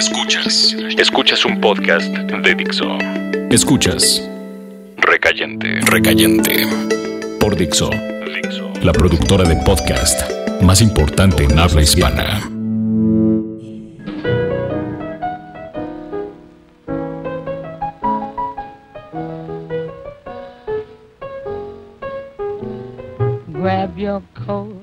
Escuchas. Escuchas un podcast de Dixo. Escuchas. Recayente. Recayente. Por Dixo. Dixo. La productora de podcast más importante en habla hispana. Grab your coat,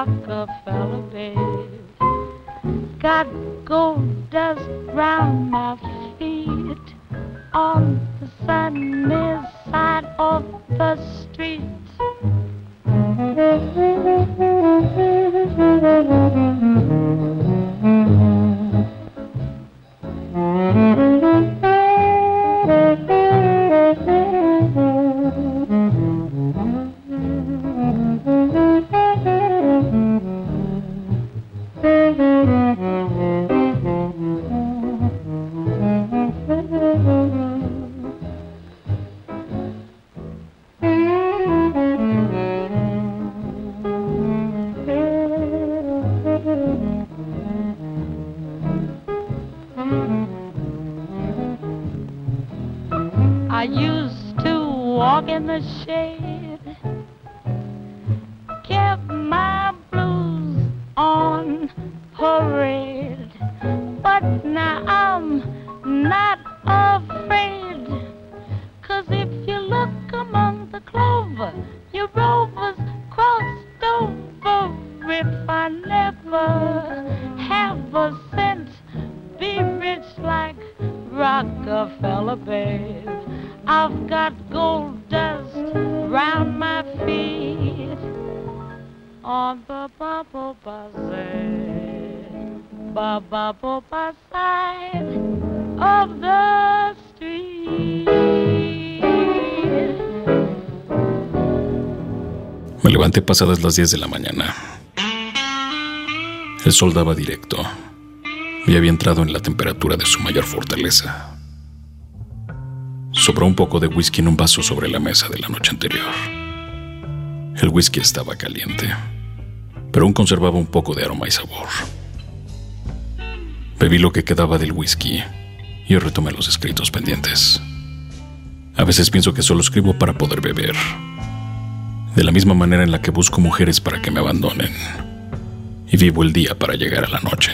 Rockefeller. Uh, Me levanté pasadas las 10 de la mañana. El sol daba directo y había entrado en la temperatura de su mayor fortaleza. Sobró un poco de whisky en un vaso sobre la mesa de la noche anterior. El whisky estaba caliente, pero aún conservaba un poco de aroma y sabor. Bebí lo que quedaba del whisky y retomé los escritos pendientes. A veces pienso que solo escribo para poder beber, de la misma manera en la que busco mujeres para que me abandonen, y vivo el día para llegar a la noche.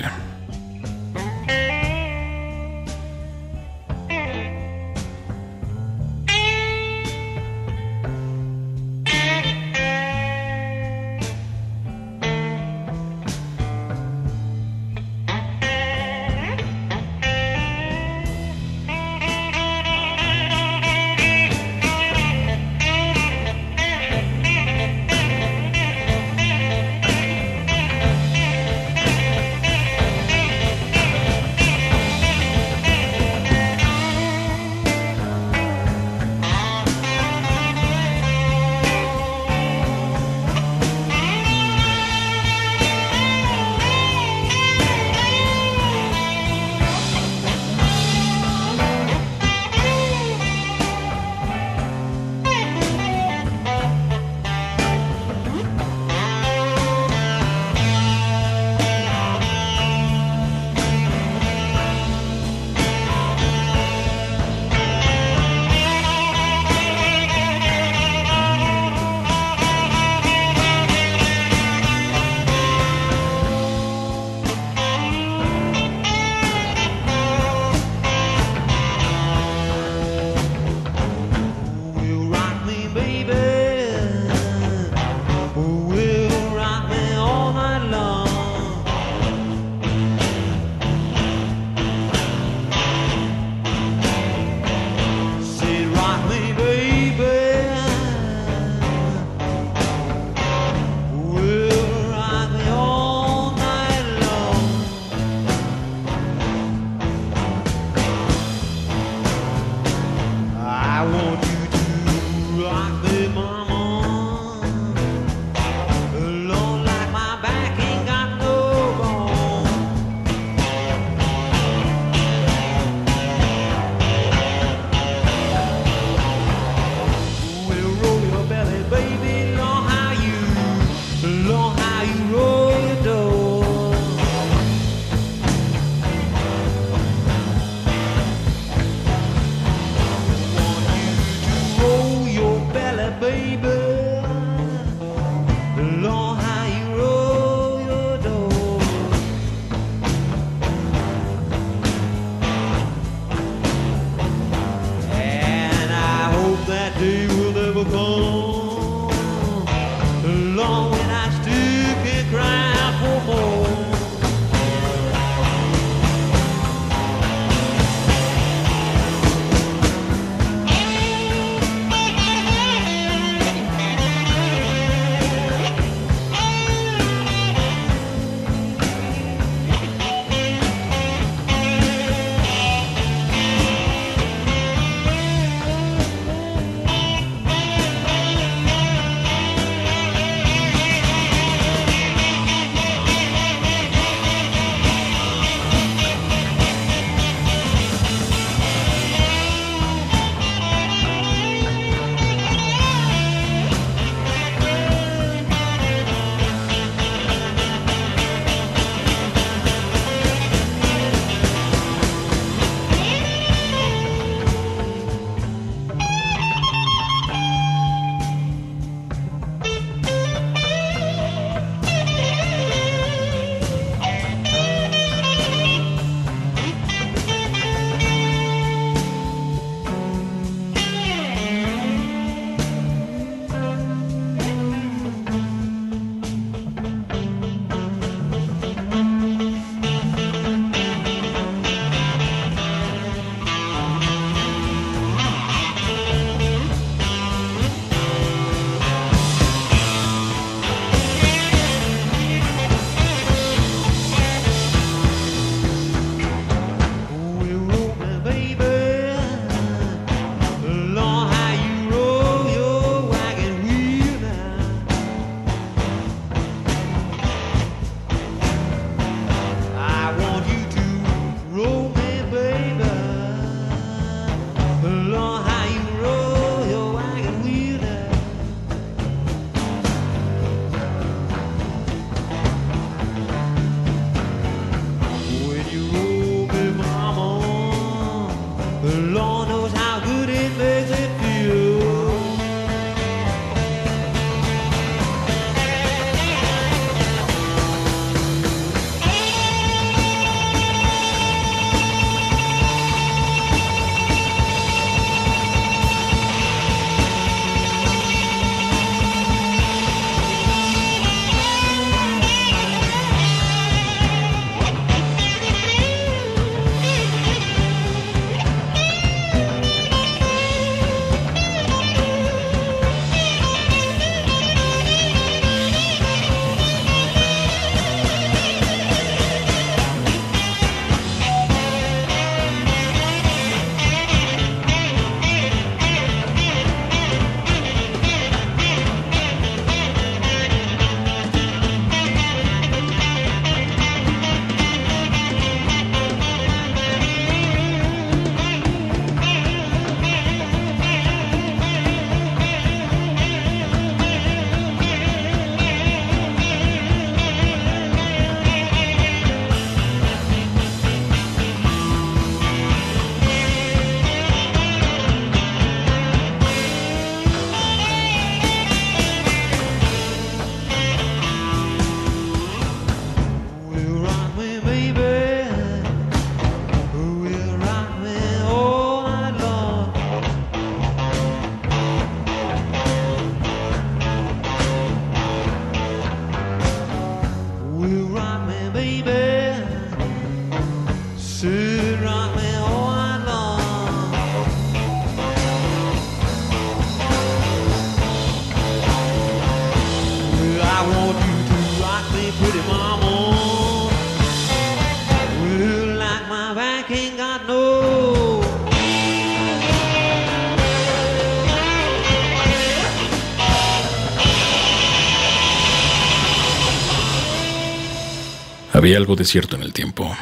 Había algo de cierto en el tiempo.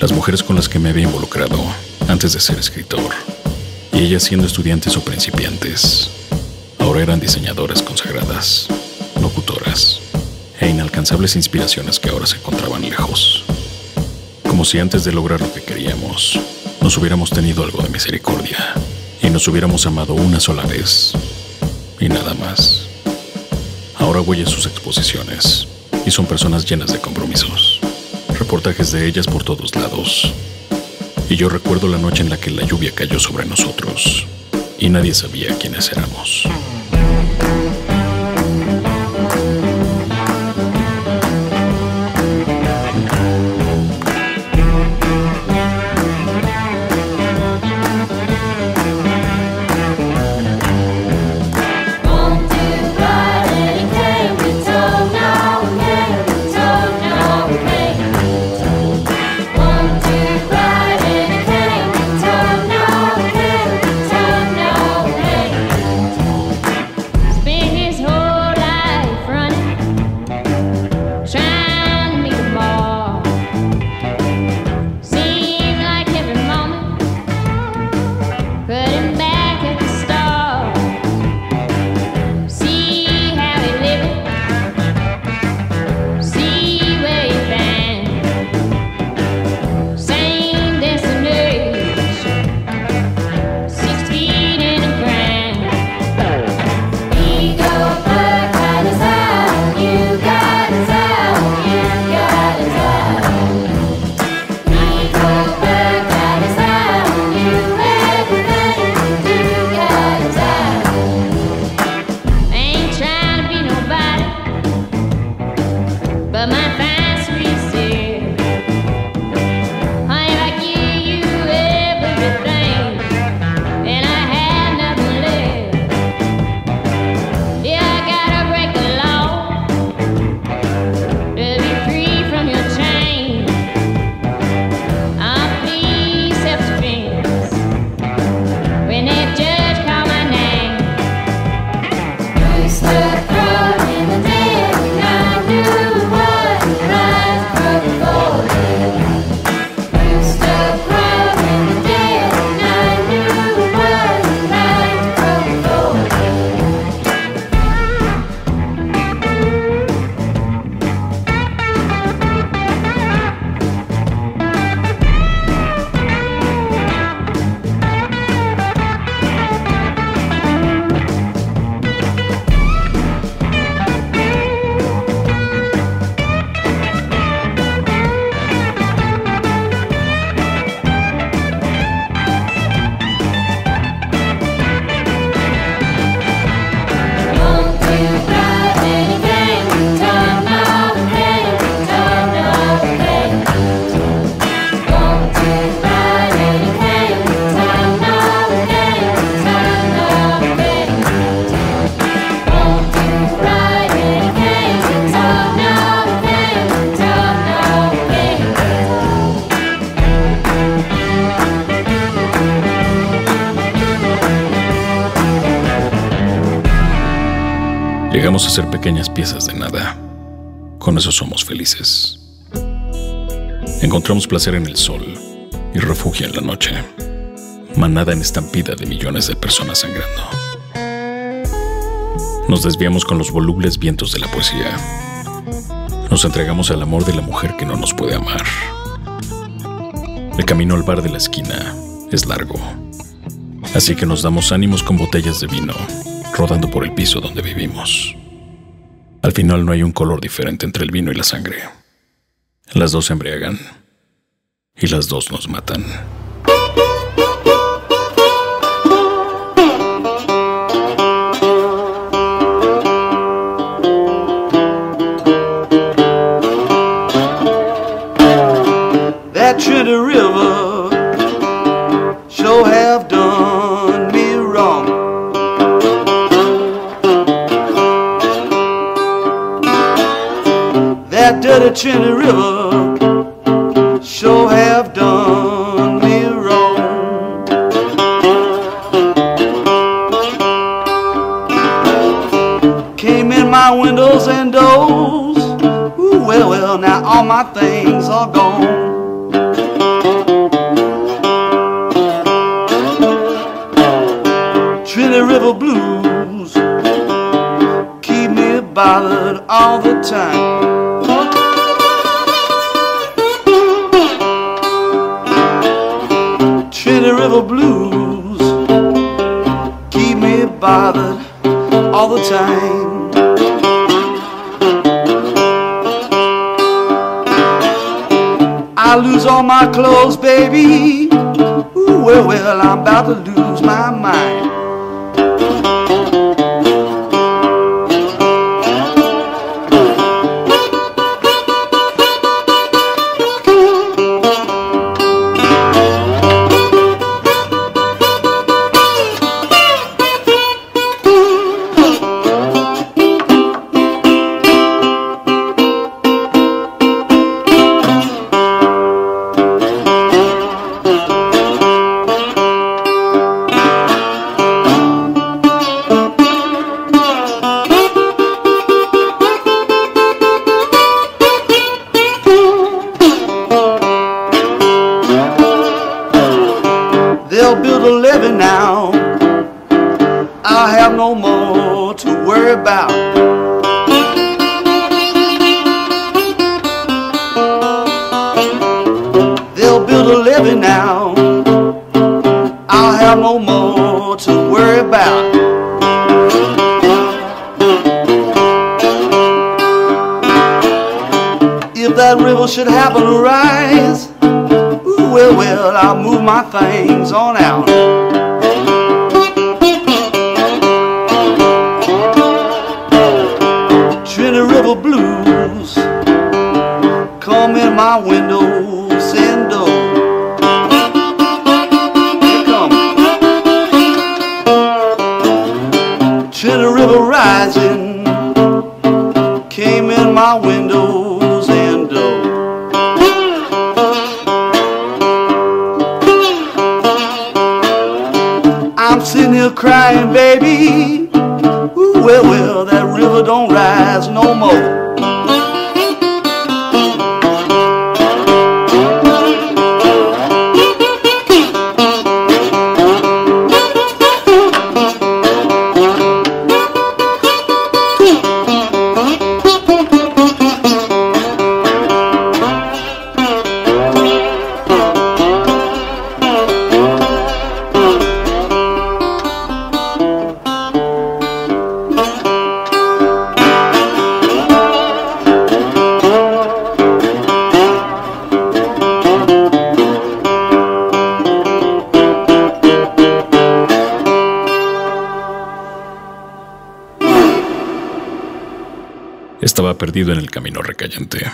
Las mujeres con las que me había involucrado antes de ser escritor, y ellas siendo estudiantes o principiantes, ahora eran diseñadoras consagradas, locutoras e inalcanzables inspiraciones que ahora se encontraban lejos. Como si antes de lograr lo que queríamos, nos hubiéramos tenido algo de misericordia y nos hubiéramos amado una sola vez y nada más. Ahora a sus exposiciones y son personas llenas de compromisos. Reportajes de ellas por todos lados. Y yo recuerdo la noche en la que la lluvia cayó sobre nosotros y nadie sabía quiénes éramos. Pequeñas piezas de nada. Con eso somos felices. Encontramos placer en el sol y refugio en la noche. Manada en estampida de millones de personas sangrando. Nos desviamos con los volubles vientos de la poesía. Nos entregamos al amor de la mujer que no nos puede amar. El camino al bar de la esquina es largo. Así que nos damos ánimos con botellas de vino, rodando por el piso donde vivimos. Al final no hay un color diferente entre el vino y la sangre. Las dos se embriagan y las dos nos matan. That Trinity River Trinity River sure have done me wrong. Came in my windows and doors. Ooh, well, well, now all my things are gone. Trinity River blues keep me bothered all the time. Time. I lose all my clothes, baby. Ooh, well, well, I'm about to lose my windows and. I'm sitting here crying, baby. Ooh, well, well, that river don't rise no more. Perdido en el camino recayente.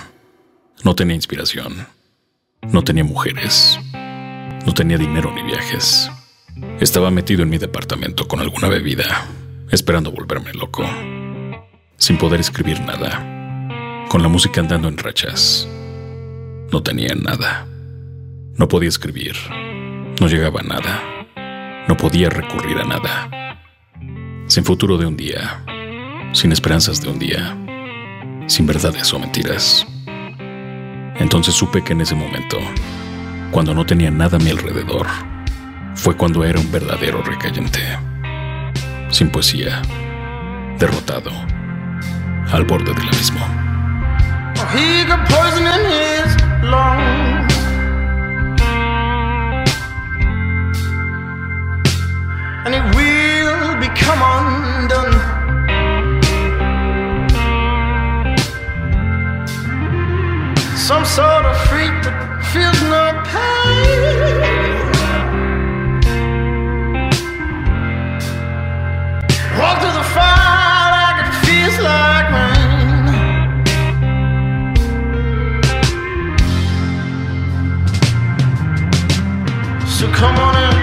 No tenía inspiración. No tenía mujeres. No tenía dinero ni viajes. Estaba metido en mi departamento con alguna bebida, esperando volverme loco. Sin poder escribir nada. Con la música andando en rachas. No tenía nada. No podía escribir. No llegaba a nada. No podía recurrir a nada. Sin futuro de un día. Sin esperanzas de un día sin verdades o mentiras. Entonces supe que en ese momento, cuando no tenía nada a mi alrededor, fue cuando era un verdadero recayente. Sin poesía, derrotado, al borde del abismo. And it will become undone. Some sort of freak that feels no pain. Walk through the fire like it feels like rain. So come on in.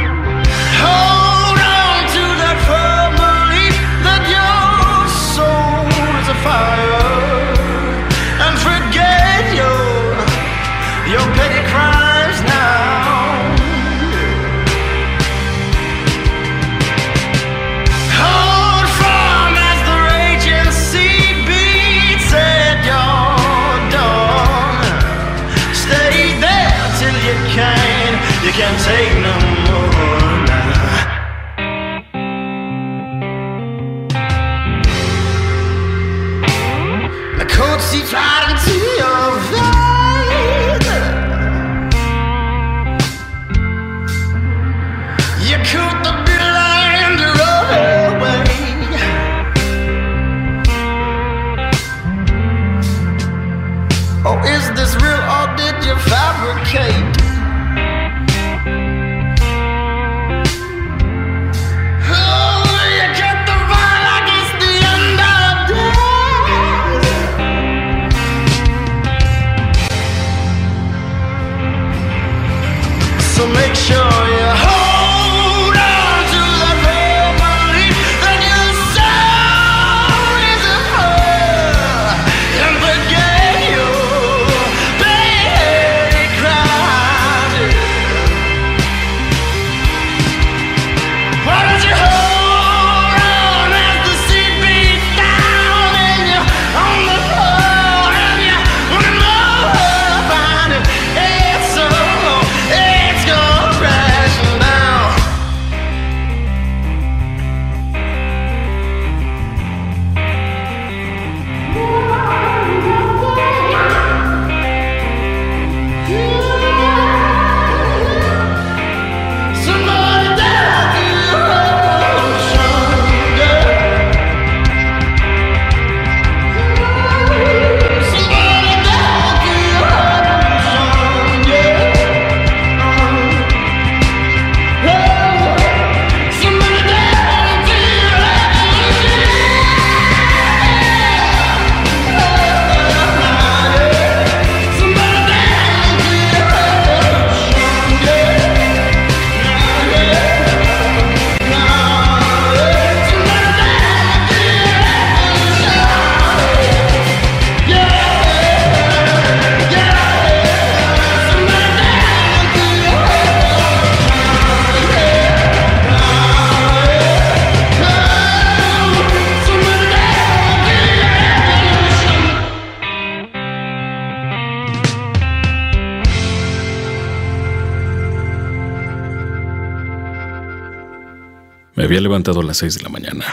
Levantado a las seis de la mañana.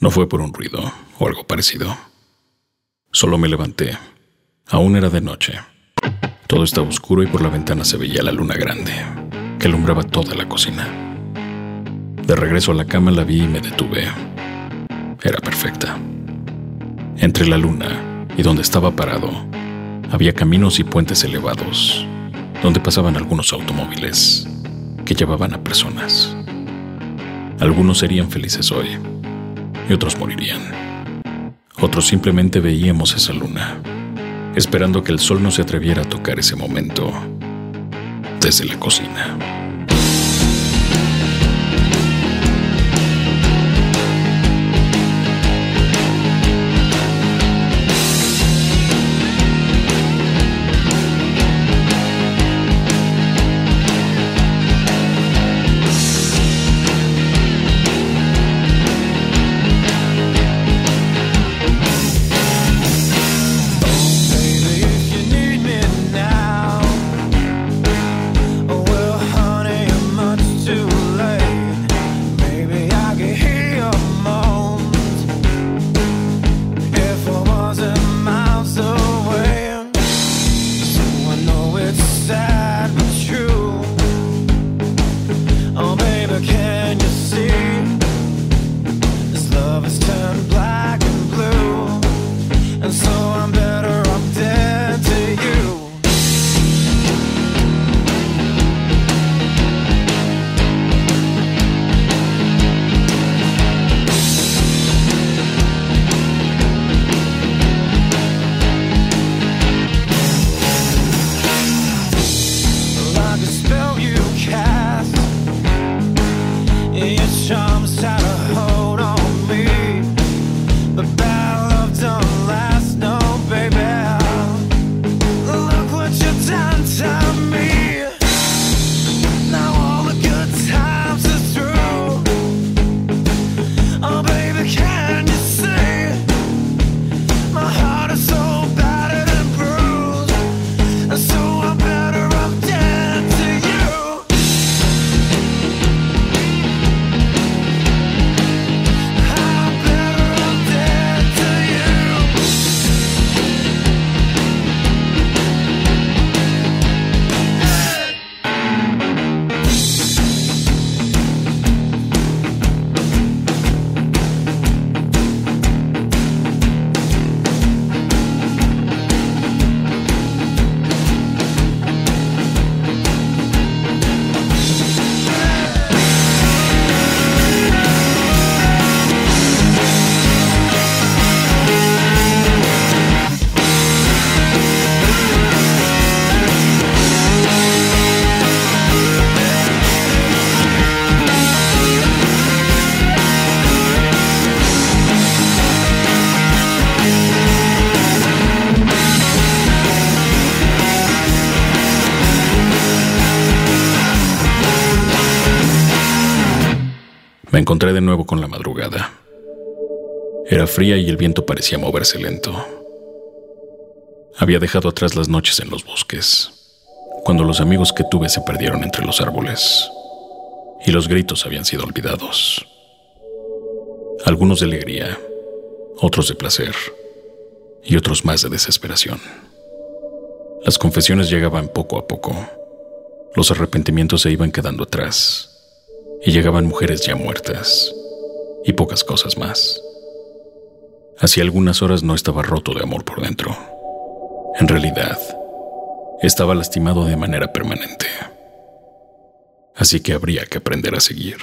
No fue por un ruido o algo parecido. Solo me levanté. Aún era de noche. Todo estaba oscuro y por la ventana se veía la luna grande, que alumbraba toda la cocina. De regreso a la cama la vi y me detuve. Era perfecta. Entre la luna y donde estaba parado, había caminos y puentes elevados, donde pasaban algunos automóviles que llevaban a personas. Algunos serían felices hoy y otros morirían. Otros simplemente veíamos esa luna, esperando que el sol no se atreviera a tocar ese momento desde la cocina. Encontré de nuevo con la madrugada. Era fría y el viento parecía moverse lento. Había dejado atrás las noches en los bosques, cuando los amigos que tuve se perdieron entre los árboles, y los gritos habían sido olvidados. Algunos de alegría, otros de placer, y otros más de desesperación. Las confesiones llegaban poco a poco, los arrepentimientos se iban quedando atrás, y llegaban mujeres ya muertas, y pocas cosas más. Hacía algunas horas no estaba roto de amor por dentro. En realidad, estaba lastimado de manera permanente. Así que habría que aprender a seguir.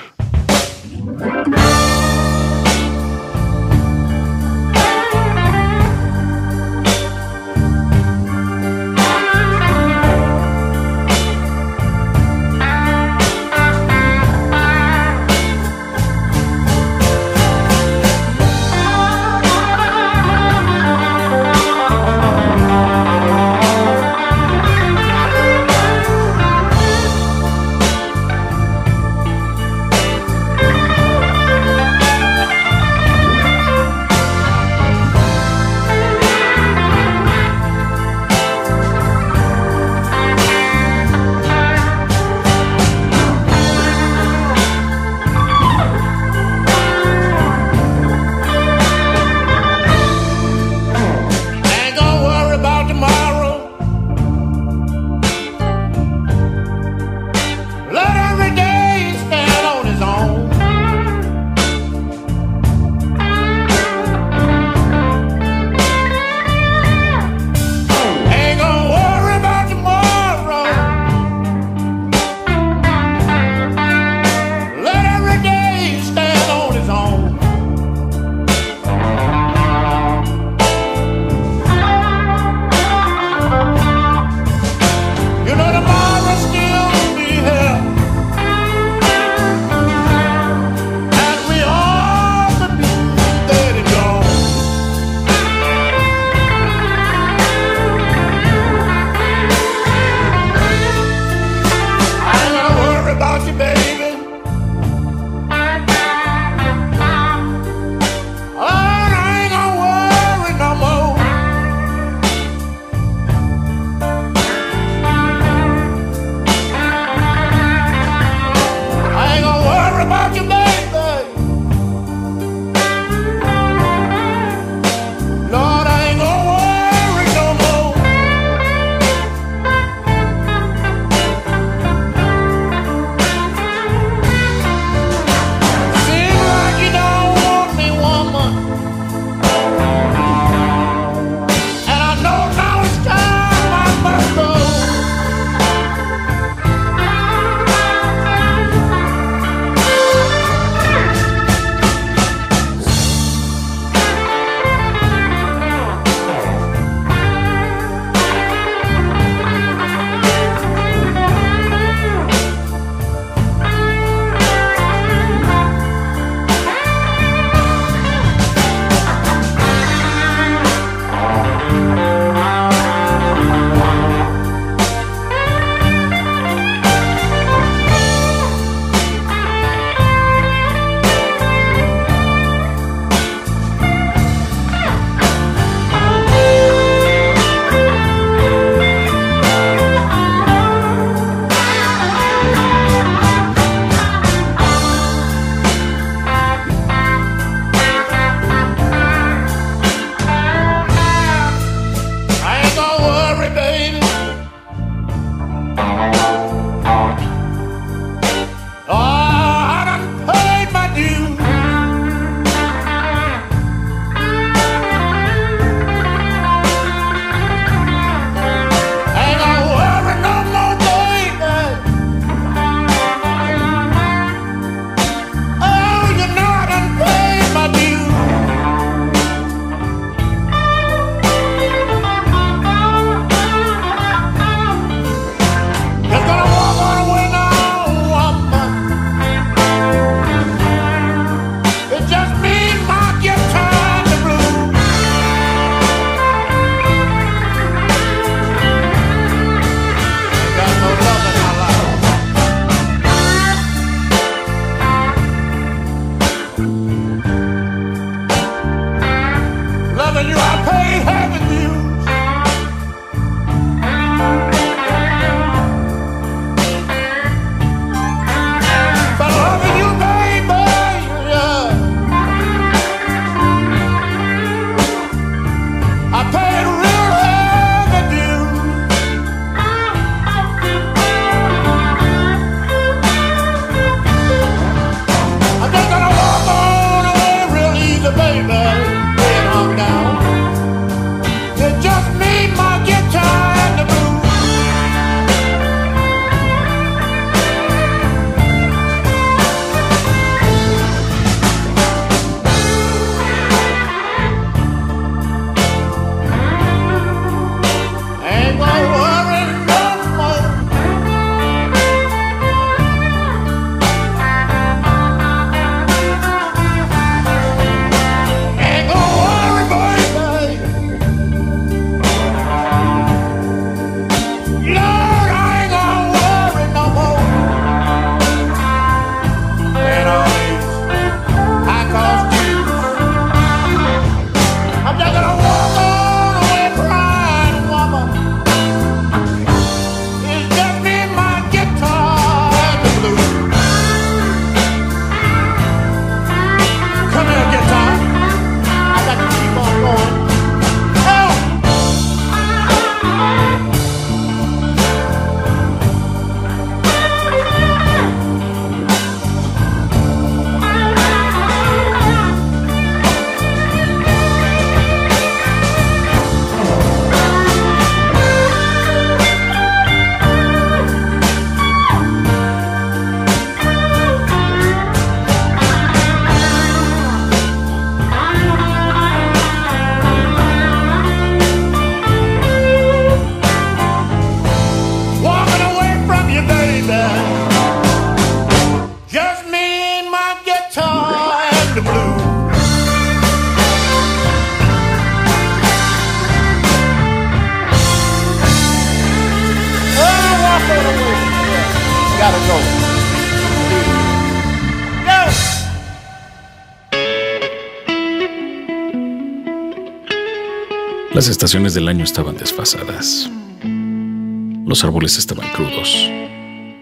Las estaciones del año estaban desfasadas. Los árboles estaban crudos,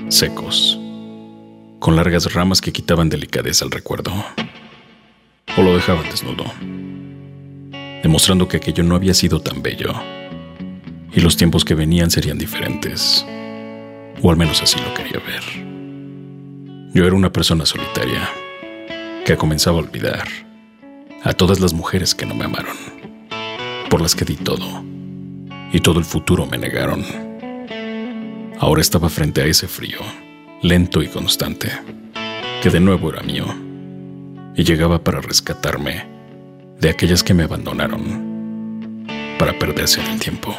secos, con largas ramas que quitaban delicadeza al recuerdo. O lo dejaban desnudo, demostrando que aquello no había sido tan bello y los tiempos que venían serían diferentes. O al menos así lo quería ver. Yo era una persona solitaria que comenzaba a olvidar a todas las mujeres que no me amaron, por las que di todo y todo el futuro me negaron. Ahora estaba frente a ese frío, lento y constante, que de nuevo era mío, y llegaba para rescatarme de aquellas que me abandonaron, para perderse en el tiempo.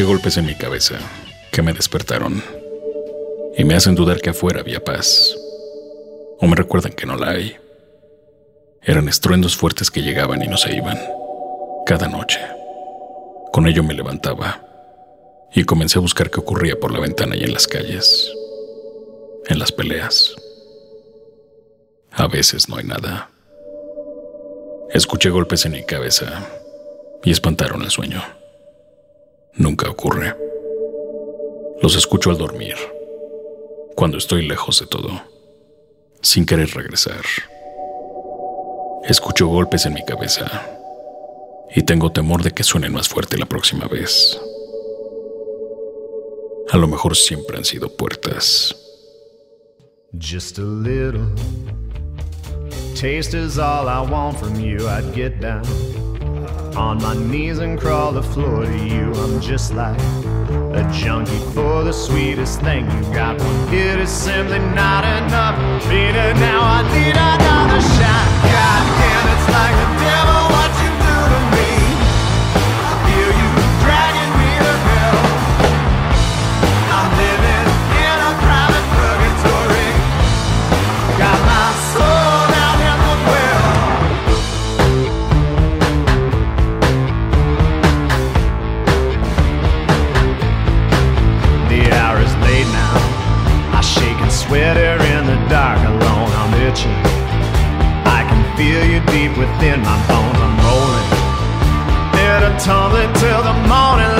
Escuché golpes en mi cabeza que me despertaron y me hacen dudar que afuera había paz. O me recuerdan que no la hay. Eran estruendos fuertes que llegaban y no se iban, cada noche. Con ello me levantaba y comencé a buscar qué ocurría por la ventana y en las calles, en las peleas. A veces no hay nada. Escuché golpes en mi cabeza y espantaron el sueño. Nunca ocurre. Los escucho al dormir, cuando estoy lejos de todo, sin querer regresar. Escucho golpes en mi cabeza y tengo temor de que suenen más fuerte la próxima vez. A lo mejor siempre han sido puertas. Just a little taste is all I want from you. I'd get down on my knees and crawl the floor to you. I'm just like a junkie for the sweetest thing you got. One hit is simply not enough. Beat now, I need another shot. God damn, it's like the devil feel you deep within my bones. I'm rolling. Hit a tumbling till the morning